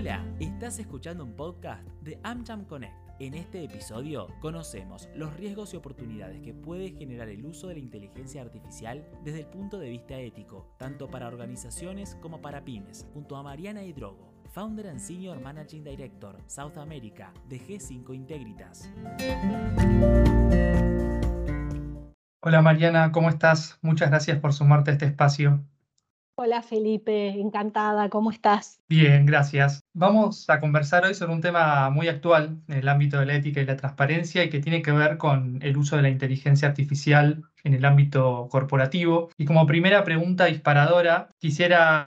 Hola, estás escuchando un podcast de AmCham Connect. En este episodio conocemos los riesgos y oportunidades que puede generar el uso de la inteligencia artificial desde el punto de vista ético, tanto para organizaciones como para pymes, junto a Mariana Hidrogo, Founder and Senior Managing Director South America de G5 Integritas. Hola Mariana, ¿cómo estás? Muchas gracias por sumarte a este espacio. Hola Felipe, encantada, ¿cómo estás? Bien, gracias. Vamos a conversar hoy sobre un tema muy actual en el ámbito de la ética y la transparencia y que tiene que ver con el uso de la inteligencia artificial en el ámbito corporativo. Y como primera pregunta disparadora, quisiera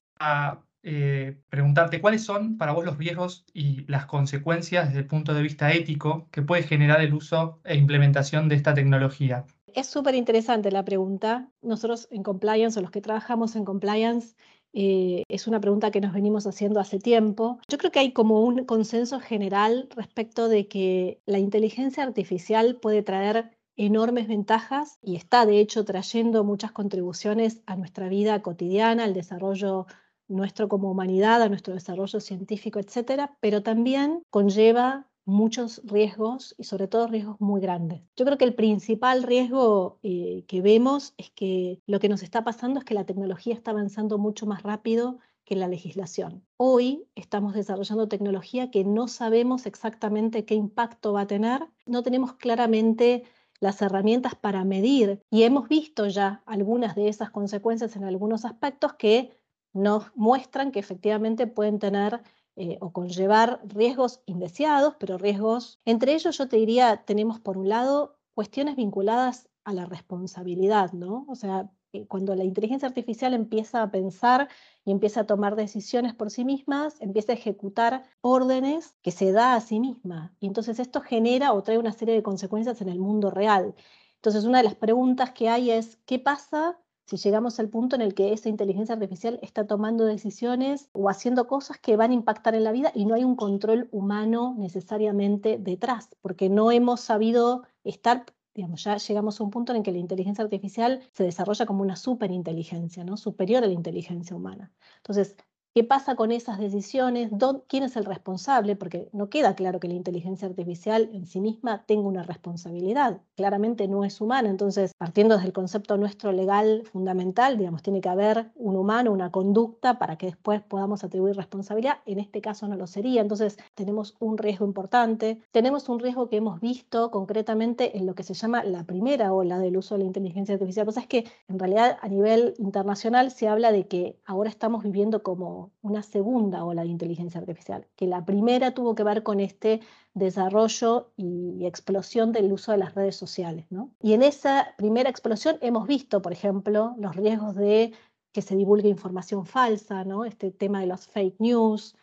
eh, preguntarte cuáles son para vos los riesgos y las consecuencias desde el punto de vista ético que puede generar el uso e implementación de esta tecnología. Es súper interesante la pregunta. Nosotros en compliance o los que trabajamos en compliance eh, es una pregunta que nos venimos haciendo hace tiempo. Yo creo que hay como un consenso general respecto de que la inteligencia artificial puede traer enormes ventajas y está de hecho trayendo muchas contribuciones a nuestra vida cotidiana, al desarrollo nuestro como humanidad, a nuestro desarrollo científico, etcétera, pero también conlleva muchos riesgos y sobre todo riesgos muy grandes. Yo creo que el principal riesgo eh, que vemos es que lo que nos está pasando es que la tecnología está avanzando mucho más rápido que la legislación. Hoy estamos desarrollando tecnología que no sabemos exactamente qué impacto va a tener, no tenemos claramente las herramientas para medir y hemos visto ya algunas de esas consecuencias en algunos aspectos que nos muestran que efectivamente pueden tener eh, o conllevar riesgos indeseados, pero riesgos, entre ellos yo te diría, tenemos por un lado cuestiones vinculadas a la responsabilidad, ¿no? O sea, eh, cuando la inteligencia artificial empieza a pensar y empieza a tomar decisiones por sí mismas, empieza a ejecutar órdenes que se da a sí misma. Y entonces esto genera o trae una serie de consecuencias en el mundo real. Entonces una de las preguntas que hay es, ¿qué pasa si llegamos al punto en el que esa inteligencia artificial está tomando decisiones o haciendo cosas que van a impactar en la vida y no hay un control humano necesariamente detrás, porque no hemos sabido estar, digamos, ya llegamos a un punto en el que la inteligencia artificial se desarrolla como una superinteligencia, ¿no? superior a la inteligencia humana. Entonces, ¿Qué pasa con esas decisiones? ¿Quién es el responsable? Porque no queda claro que la inteligencia artificial en sí misma tenga una responsabilidad. Claramente no es humana. Entonces, partiendo desde el concepto nuestro legal fundamental, digamos, tiene que haber un humano, una conducta para que después podamos atribuir responsabilidad. En este caso no lo sería. Entonces, tenemos un riesgo importante. Tenemos un riesgo que hemos visto concretamente en lo que se llama la primera ola del uso de la inteligencia artificial. Pues es que en realidad a nivel internacional se habla de que ahora estamos viviendo como una segunda ola de inteligencia artificial, que la primera tuvo que ver con este desarrollo y explosión del uso de las redes sociales. Y en esa primera explosión hemos visto, por ejemplo, los riesgos de que se divulgue información falsa, este tema de los fake news,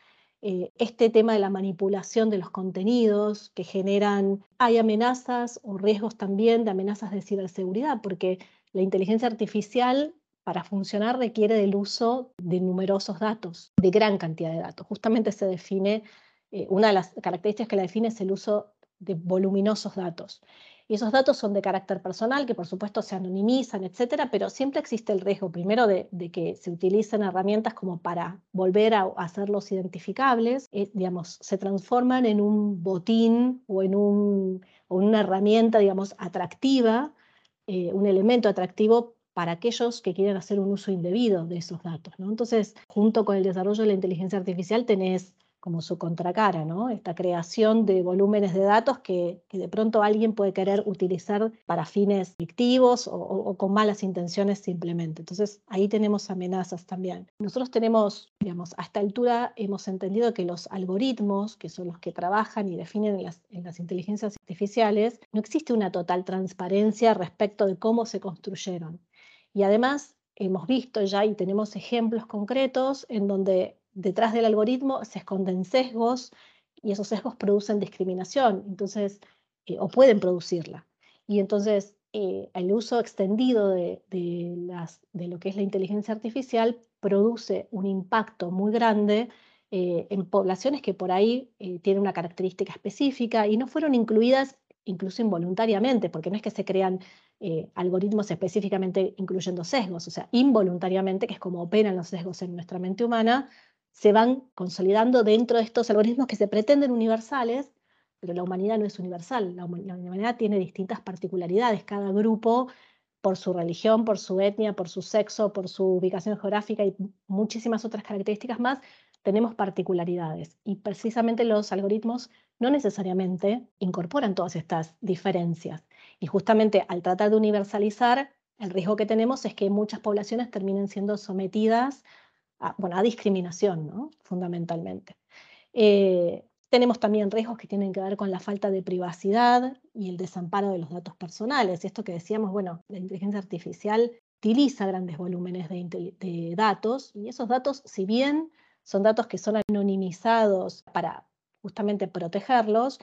eh, este tema de la manipulación de los contenidos que generan, hay amenazas o riesgos también de amenazas de ciberseguridad, porque la inteligencia artificial para funcionar requiere del uso de numerosos datos, de gran cantidad de datos. Justamente se define, eh, una de las características que la define es el uso de voluminosos datos. Y esos datos son de carácter personal, que por supuesto se anonimizan, etcétera, pero siempre existe el riesgo, primero, de, que se utilicen herramientas como para volver a, hacerlos identificables, eh, digamos, se transforman en un botín o en un, una herramienta, digamos, atractiva, eh, un elemento atractivo para aquellos que quieren hacer un uso indebido de esos datos. Entonces, junto con el desarrollo de la inteligencia artificial tenés como su contracara, ¿no? Esta creación de volúmenes de datos que, de pronto alguien puede querer utilizar para fines fictivos o, con malas intenciones simplemente. Entonces, ahí tenemos amenazas también. Nosotros tenemos, digamos, a esta altura hemos entendido que los algoritmos, que son los que trabajan y definen en las inteligencias artificiales, no existe una total transparencia respecto de cómo se construyeron. Y además hemos visto ya y tenemos ejemplos concretos en donde detrás del algoritmo se esconden sesgos y esos sesgos producen discriminación, entonces, eh, o pueden producirla. Y entonces eh, el uso extendido de, las, de, lo que es la inteligencia artificial produce un impacto muy grande eh, en poblaciones que por ahí tienen una característica específica y no fueron incluidas incluso involuntariamente, porque no es que se crean eh, algoritmos específicamente incluyendo sesgos, o sea, involuntariamente, que es como operan los sesgos en nuestra mente humana, se van consolidando dentro de estos algoritmos que se pretenden universales, pero la humanidad no es universal, la, humanidad tiene distintas particularidades, cada grupo por su religión, por su etnia, por su sexo, por su ubicación geográfica y muchísimas otras características más, tenemos particularidades y precisamente los algoritmos no necesariamente incorporan todas estas diferencias. Y justamente al tratar de universalizar, el riesgo que tenemos es que muchas poblaciones terminen siendo sometidas a, bueno, a discriminación, ¿no? fundamentalmente. Eh, tenemos también riesgos que tienen que ver con la falta de privacidad y el desamparo de los datos personales. Esto que decíamos, bueno, la inteligencia artificial utiliza grandes volúmenes de, datos y esos datos, si bien son datos que son anonimizados para justamente protegerlos,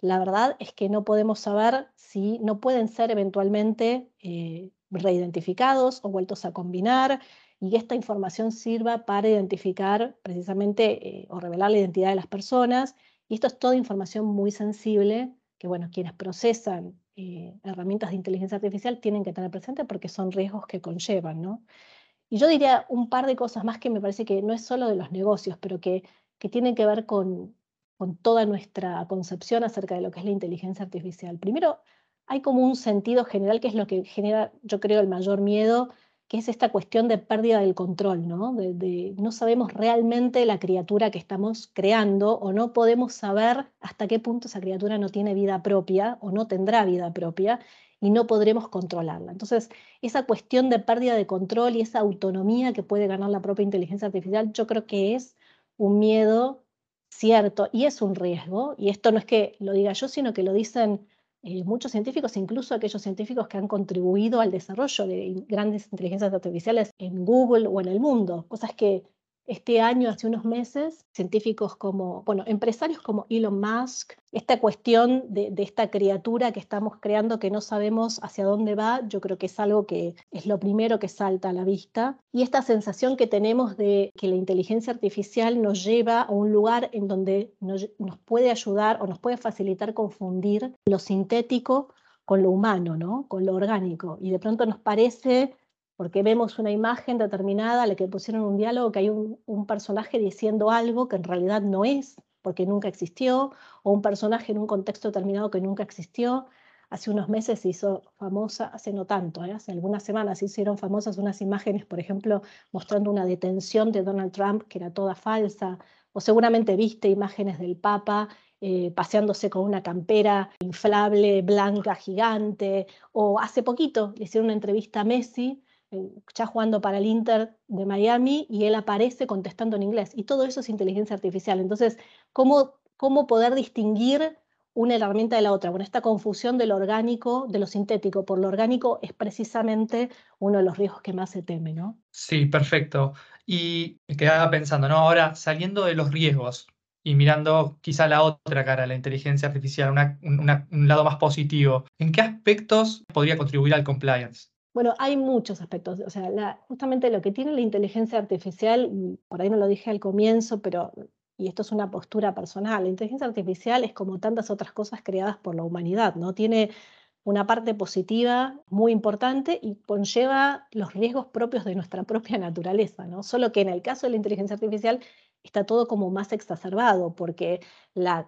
la verdad es que no podemos saber si no pueden ser eventualmente eh, reidentificados o vueltos a combinar y esta información sirva para identificar precisamente eh, o revelar la identidad de las personas. Y esto es toda información muy sensible que, bueno, quienes procesan eh, herramientas de inteligencia artificial tienen que tener presente porque son riesgos que conllevan, ¿no? Y yo diría un par de cosas más que me parece que no es solo de los negocios, pero que, que tienen que ver con, con toda nuestra concepción acerca de lo que es la inteligencia artificial. Primero, hay como un sentido general que es lo que genera, yo creo, el mayor miedo que es esta cuestión de pérdida del control, ¿no? De, no sabemos realmente la criatura que estamos creando o no podemos saber hasta qué punto esa criatura no tiene vida propia o no tendrá vida propia y no podremos controlarla. Entonces, esa cuestión de pérdida de control y esa autonomía que puede ganar la propia inteligencia artificial, yo creo que es un miedo cierto y es un riesgo, y esto no es que lo diga yo, sino que lo dicen eh, muchos científicos, incluso aquellos científicos que han contribuido al desarrollo de grandes inteligencias artificiales en Google o en el mundo, cosas que este año, hace unos meses, científicos como, bueno, empresarios como Elon Musk, esta cuestión de, esta criatura que estamos creando que no sabemos hacia dónde va, yo creo que es algo que es lo primero que salta a la vista. Y esta sensación que tenemos de que la inteligencia artificial nos lleva a un lugar en donde nos, nos puede ayudar o nos puede facilitar confundir lo sintético con lo humano, ¿no? con lo orgánico. Y de pronto nos parece porque vemos una imagen determinada la que pusieron un diálogo que hay un, personaje diciendo algo que en realidad no es, porque nunca existió, o un personaje en un contexto determinado que nunca existió. Hace unos meses se hizo famosa, hace no tanto, ¿eh? hace algunas semanas se hicieron famosas unas imágenes, por ejemplo, mostrando una detención de Donald Trump que era toda falsa, o seguramente viste imágenes del Papa eh, paseándose con una campera inflable, blanca, gigante, o hace poquito le hicieron una entrevista a Messi ya jugando para el Inter de Miami y él aparece contestando en inglés. Y todo eso es inteligencia artificial. Entonces, ¿cómo, cómo poder distinguir una herramienta de la otra? Bueno, esta confusión de lo orgánico, de lo sintético por lo orgánico es precisamente uno de los riesgos que más se teme, ¿no? Sí, perfecto. Y me quedaba pensando, ¿no? Ahora, saliendo de los riesgos y mirando quizá la otra cara, la inteligencia artificial, un lado más positivo, ¿en qué aspectos podría contribuir al compliance? Bueno, hay muchos aspectos. O sea, justamente lo que tiene la inteligencia artificial, por ahí no lo dije al comienzo, pero, y esto es una postura personal, la inteligencia artificial es como tantas otras cosas creadas por la humanidad, ¿no? Tiene una parte positiva muy importante y conlleva los riesgos propios de nuestra propia naturaleza, ¿no? Solo que en el caso de la inteligencia artificial está todo como más exacerbado, porque la,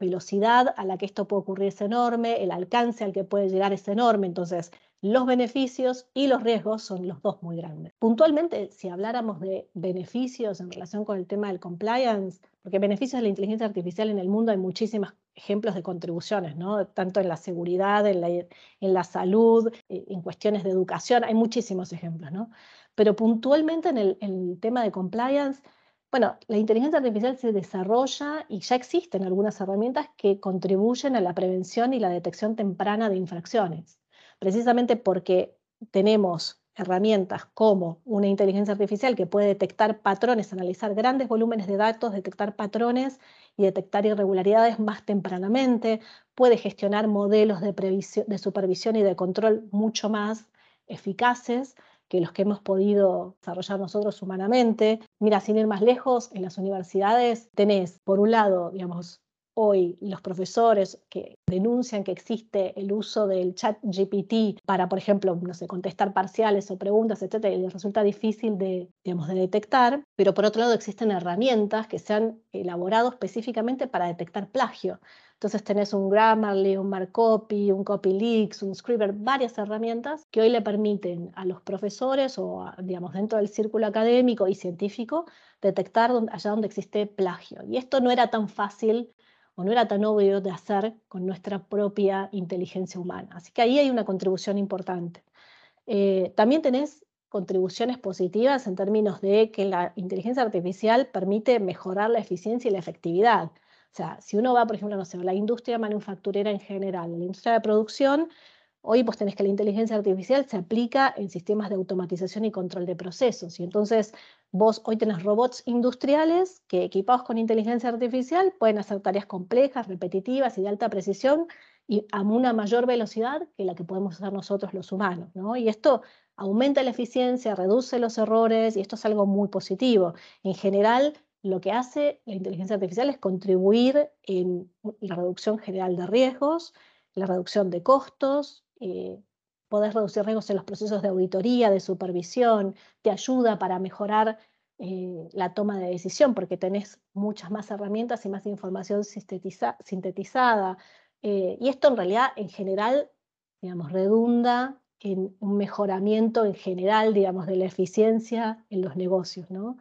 velocidad a la que esto puede ocurrir es enorme, el alcance al que puede llegar es enorme, entonces los beneficios y los riesgos son los dos muy grandes. Puntualmente, si habláramos de beneficios en relación con el tema del compliance, porque beneficios de la inteligencia artificial en el mundo hay muchísimos ejemplos de contribuciones, ¿no? tanto en la seguridad, en la, en la salud, eh, en cuestiones de educación, hay muchísimos ejemplos. ¿no? Pero puntualmente en el, en el tema de compliance, bueno, la inteligencia artificial se desarrolla y ya existen algunas herramientas que contribuyen a la prevención y la detección temprana de infracciones precisamente porque tenemos herramientas como una inteligencia artificial que puede detectar patrones, analizar grandes volúmenes de datos, detectar patrones y detectar irregularidades más tempranamente, puede gestionar modelos de, supervisión y de control mucho más eficaces que los que hemos podido desarrollar nosotros humanamente. Mira, sin ir más lejos, en las universidades tenés, por un lado, digamos, hoy los profesores que denuncian que existe el uso del chat GPT para, por ejemplo, no sé, contestar parciales o preguntas, etcétera, y les resulta difícil de, digamos, de detectar, pero por otro lado existen herramientas que se han elaborado específicamente para detectar plagio. Entonces tenés un Grammarly, un Marcopy, un CopyLeaks, un Scriber, varias herramientas que hoy le permiten a los profesores o, digamos, dentro del círculo académico y científico detectar allá donde existe plagio. Y esto no era tan fácil o no era tan obvio de hacer con nuestra propia inteligencia humana. Así que ahí hay una contribución importante. Eh, también tenés contribuciones positivas en términos de que la inteligencia artificial permite mejorar la eficiencia y la efectividad. O sea, si uno va, por ejemplo, no sé, a la industria manufacturera en general, a la industria de producción, hoy pues tenés que la inteligencia artificial se aplica en sistemas de automatización y control de procesos. Y entonces vos hoy tenés robots industriales que equipados con inteligencia artificial pueden hacer tareas complejas, repetitivas y de alta precisión y a una mayor velocidad que la que podemos hacer nosotros los humanos. ¿no? Y esto aumenta la eficiencia, reduce los errores y esto es algo muy positivo. En general, lo que hace la inteligencia artificial es contribuir en la reducción general de riesgos, la reducción de costos, eh, poder reducir riesgos en los procesos de auditoría, de supervisión, te ayuda para mejorar eh, la toma de decisión porque tenés muchas más herramientas y más información sintetizada. Eh, y esto en realidad, en general, digamos, redunda en un mejoramiento en general, digamos, de la eficiencia en los negocios, ¿no?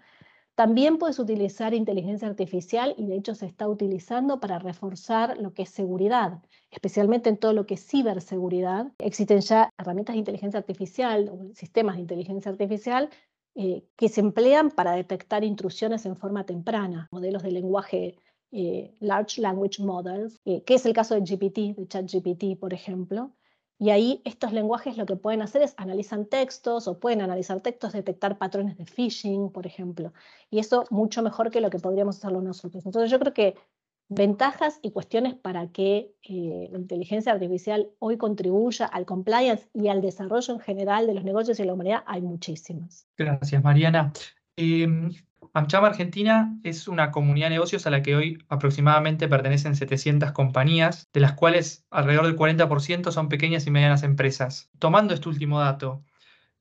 También puedes utilizar inteligencia artificial y de hecho se está utilizando para reforzar lo que es seguridad, especialmente en todo lo que es ciberseguridad. Existen ya herramientas de inteligencia artificial, sistemas de inteligencia artificial eh, que se emplean para detectar intrusiones en forma temprana, modelos de lenguaje eh, Large Language Models, eh, que es el caso de GPT, de ChatGPT, por ejemplo, y ahí estos lenguajes lo que pueden hacer es analizar textos o pueden analizar textos, detectar patrones de phishing, por ejemplo. Y eso mucho mejor que lo que podríamos hacerlo nosotros. Entonces yo creo que ventajas y cuestiones para que eh, la inteligencia artificial hoy contribuya al compliance y al desarrollo en general de los negocios y la humanidad hay muchísimas. Gracias, Mariana. Em, AmCham Argentina es una comunidad de negocios a la que hoy aproximadamente pertenecen 700 compañías, de las cuales alrededor del 40% son pequeñas y medianas empresas. Tomando este último dato,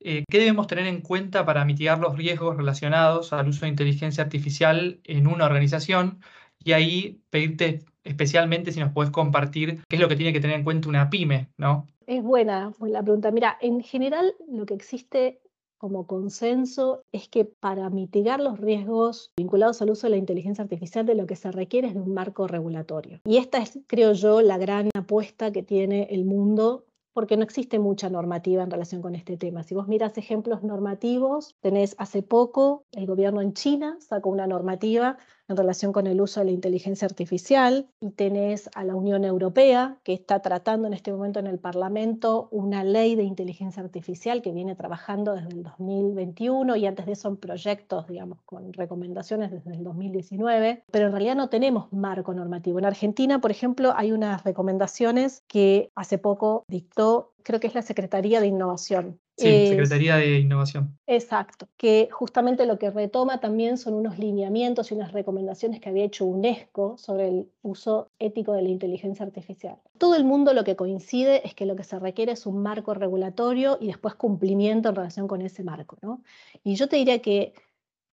eh, ¿qué debemos tener en cuenta para mitigar los riesgos relacionados al uso de inteligencia artificial en una organización? Y ahí pedirte especialmente si nos puedes compartir qué es lo que tiene que tener en cuenta una pyme, ¿no? Es buena la pregunta. Mira, en general lo que existe como consenso es que para mitigar los riesgos vinculados al uso de la inteligencia artificial de lo que se requiere es de un marco regulatorio. Y esta es, creo yo, la gran apuesta que tiene el mundo porque no existe mucha normativa en relación con este tema. Si vos miras ejemplos normativos, tenés hace poco el gobierno en China sacó una normativa en relación con el uso de la inteligencia artificial y tenés a la Unión Europea que está tratando en este momento en el Parlamento una ley de inteligencia artificial que viene trabajando desde el 2021 y antes de eso en proyectos, digamos, con recomendaciones desde el 2019, pero en realidad no tenemos marco normativo. En Argentina, por ejemplo, hay unas recomendaciones que hace poco dictó, creo que es la Secretaría de Innovación, Sí, Secretaría de Innovación. Exacto, que justamente lo que retoma también son unos lineamientos y unas recomendaciones que había hecho UNESCO sobre el uso ético de la inteligencia artificial. Todo el mundo lo que coincide es que lo que se requiere es un marco regulatorio y después cumplimiento en relación con ese marco. ¿no? Y yo te diría que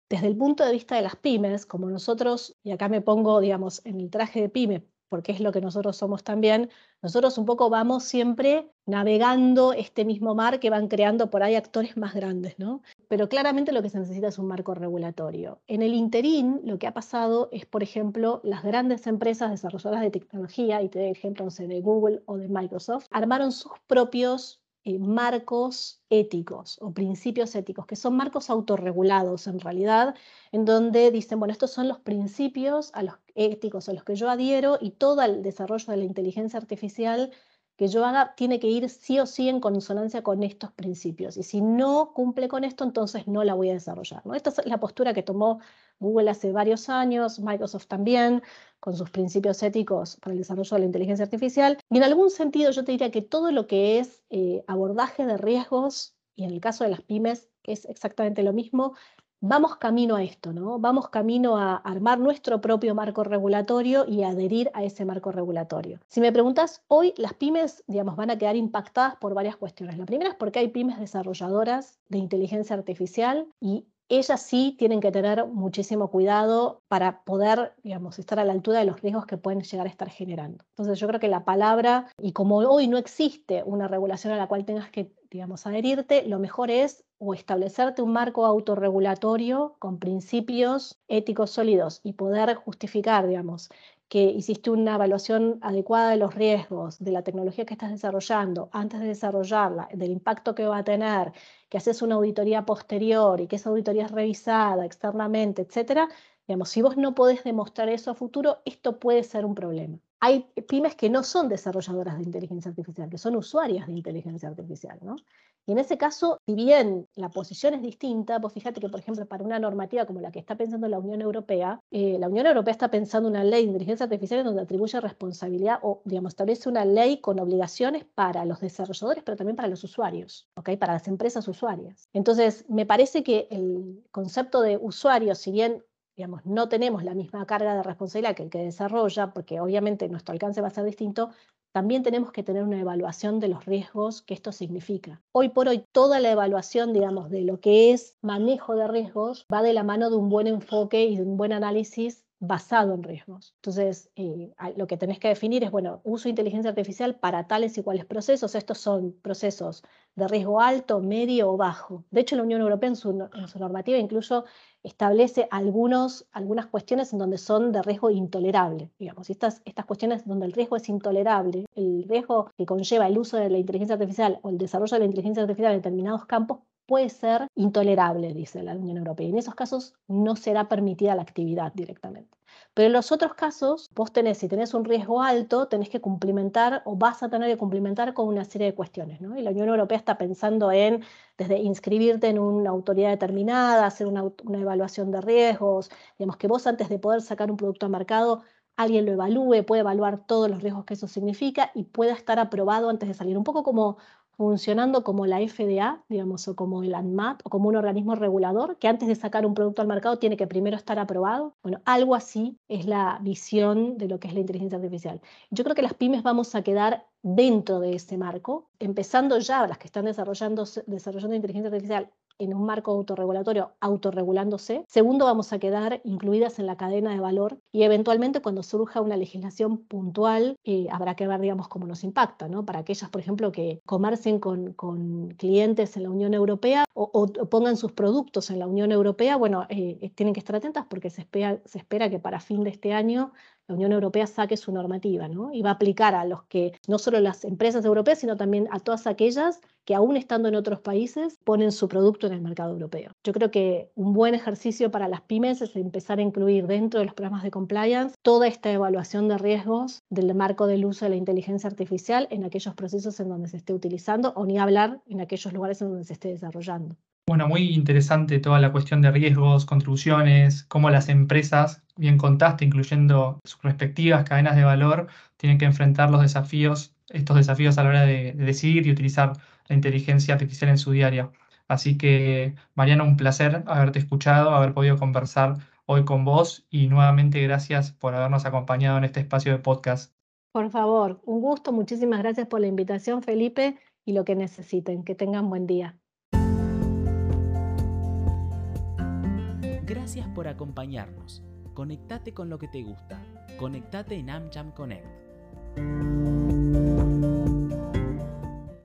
desde el punto de vista de las pymes, como nosotros, y acá me pongo, digamos, en el traje de pyme, porque es lo que nosotros somos también, nosotros un poco vamos siempre navegando este mismo mar que van creando por ahí actores más grandes, ¿no? Pero claramente lo que se necesita es un marco regulatorio. En el interín, lo que ha pasado es, por ejemplo, las grandes empresas desarrolladoras de tecnología, y te doy ejemplo de Google o de Microsoft, armaron sus propios eh, marcos éticos o principios éticos, que son marcos autorregulados en realidad, en donde dicen, bueno, estos son los principios a los éticos a los que yo adhiero y todo el desarrollo de la inteligencia artificial que yo haga tiene que ir sí o sí en consonancia con estos principios. Y si no cumple con esto, entonces no la voy a desarrollar. Esta es la postura que tomó Google hace varios años, Microsoft también, con sus principios éticos para el desarrollo de la inteligencia artificial. Y en algún sentido yo te diría que todo lo que es eh, abordaje de riesgos, y en el caso de las pymes es exactamente lo mismo, vamos camino a esto, ¿no? Vamos camino a armar nuestro propio marco regulatorio y adherir a ese marco regulatorio. Si me preguntas, hoy las pymes, digamos, van a quedar impactadas por varias cuestiones. La primera es porque hay pymes desarrolladoras de inteligencia artificial y ellas sí tienen que tener muchísimo cuidado para poder, digamos, estar a la altura de los riesgos que pueden llegar a estar generando. Entonces yo creo que la palabra, y como hoy no existe una regulación a la cual tengas que, digamos, adherirte, lo mejor es o establecerte un marco autorregulatorio con principios éticos sólidos y poder justificar, digamos, que hiciste una evaluación adecuada de los riesgos de la tecnología que estás desarrollando antes de desarrollarla, del impacto que va a tener, que haces una auditoría posterior y que esa auditoría es revisada externamente, etcétera, digamos, si vos no podés demostrar eso a futuro, esto puede ser un problema. Hay pymes que no son desarrolladoras de inteligencia artificial, que son usuarias de inteligencia artificial, ¿no? Y en ese caso, si bien la posición es distinta, vos fíjate que, por ejemplo, para una normativa como la que está pensando la Unión Europea, eh, la Unión Europea está pensando una ley de inteligencia artificial donde atribuye responsabilidad o, digamos, establece una ley con obligaciones para los desarrolladores, pero también para los usuarios, ¿ok? Para las empresas usuarias. Entonces, me parece que el concepto de usuario, si bien digamos, no tenemos la misma carga de responsabilidad que el que desarrolla, porque obviamente nuestro alcance va a ser distinto, también tenemos que tener una evaluación de los riesgos que esto significa. Hoy por hoy, toda la evaluación, digamos, de lo que es manejo de riesgos va de la mano de un buen enfoque y de un buen análisis basado en riesgos. Entonces, eh, lo que tenés que definir es, bueno, uso inteligencia artificial para tales y cuales procesos. Estos son procesos de riesgo alto, medio o bajo. De hecho, la Unión Europea en su, normativa incluso establece algunos, algunas cuestiones en donde son de riesgo intolerable. Digamos, estas, estas cuestiones donde el riesgo es intolerable, el riesgo que conlleva el uso de la inteligencia artificial o el desarrollo de la inteligencia artificial en determinados campos puede ser intolerable, dice la Unión Europea. Y en esos casos no será permitida la actividad directamente. Pero en los otros casos, vos tenés, si tenés un riesgo alto, tenés que cumplimentar o vas a tener que cumplimentar con una serie de cuestiones. ¿no? Y la Unión Europea está pensando en, desde inscribirte en una autoridad determinada, hacer una, una evaluación de riesgos, digamos que vos antes de poder sacar un producto al mercado, alguien lo evalúe, puede evaluar todos los riesgos que eso significa y pueda estar aprobado antes de salir. Un poco como funcionando como la FDA, digamos, o como el ANMAT, o como un organismo regulador, que antes de sacar un producto al mercado tiene que primero estar aprobado. Bueno, algo así es la visión de lo que es la inteligencia artificial. Yo creo que las pymes vamos a quedar dentro de ese marco, empezando ya las que están desarrollando, desarrollando inteligencia artificial en un marco autorregulatorio autorregulándose. Segundo, vamos a quedar incluidas en la cadena de valor y eventualmente cuando surja una legislación puntual eh, habrá que ver, digamos, cómo nos impacta, ¿no? Para aquellas, por ejemplo, que comercien con, con clientes en la Unión Europea o, pongan sus productos en la Unión Europea, bueno, eh, eh, tienen que estar atentas porque se espera, se espera que para fin de este año la Unión Europea saque su normativa ¿no? y va a aplicar a los que, no solo las empresas europeas, sino también a todas aquellas que aún estando en otros países ponen su producto en el mercado europeo. Yo creo que un buen ejercicio para las pymes es empezar a incluir dentro de los programas de compliance toda esta evaluación de riesgos del marco del uso de la inteligencia artificial en aquellos procesos en donde se esté utilizando o ni hablar en aquellos lugares en donde se esté desarrollando. Bueno, muy interesante toda la cuestión de riesgos, contribuciones, cómo las empresas, bien contaste, incluyendo sus respectivas cadenas de valor, tienen que enfrentar los desafíos, estos desafíos a la hora de, decidir y utilizar la inteligencia artificial en su diaria. Así que, Mariana, un placer haberte escuchado, haber podido conversar hoy con vos y nuevamente gracias por habernos acompañado en este espacio de podcast. Por favor, un gusto, muchísimas gracias por la invitación, Felipe, y lo que necesiten. Que tengan buen día. Gracias por acompañarnos. Conectate con lo que te gusta. Conectate en AmCham Connect.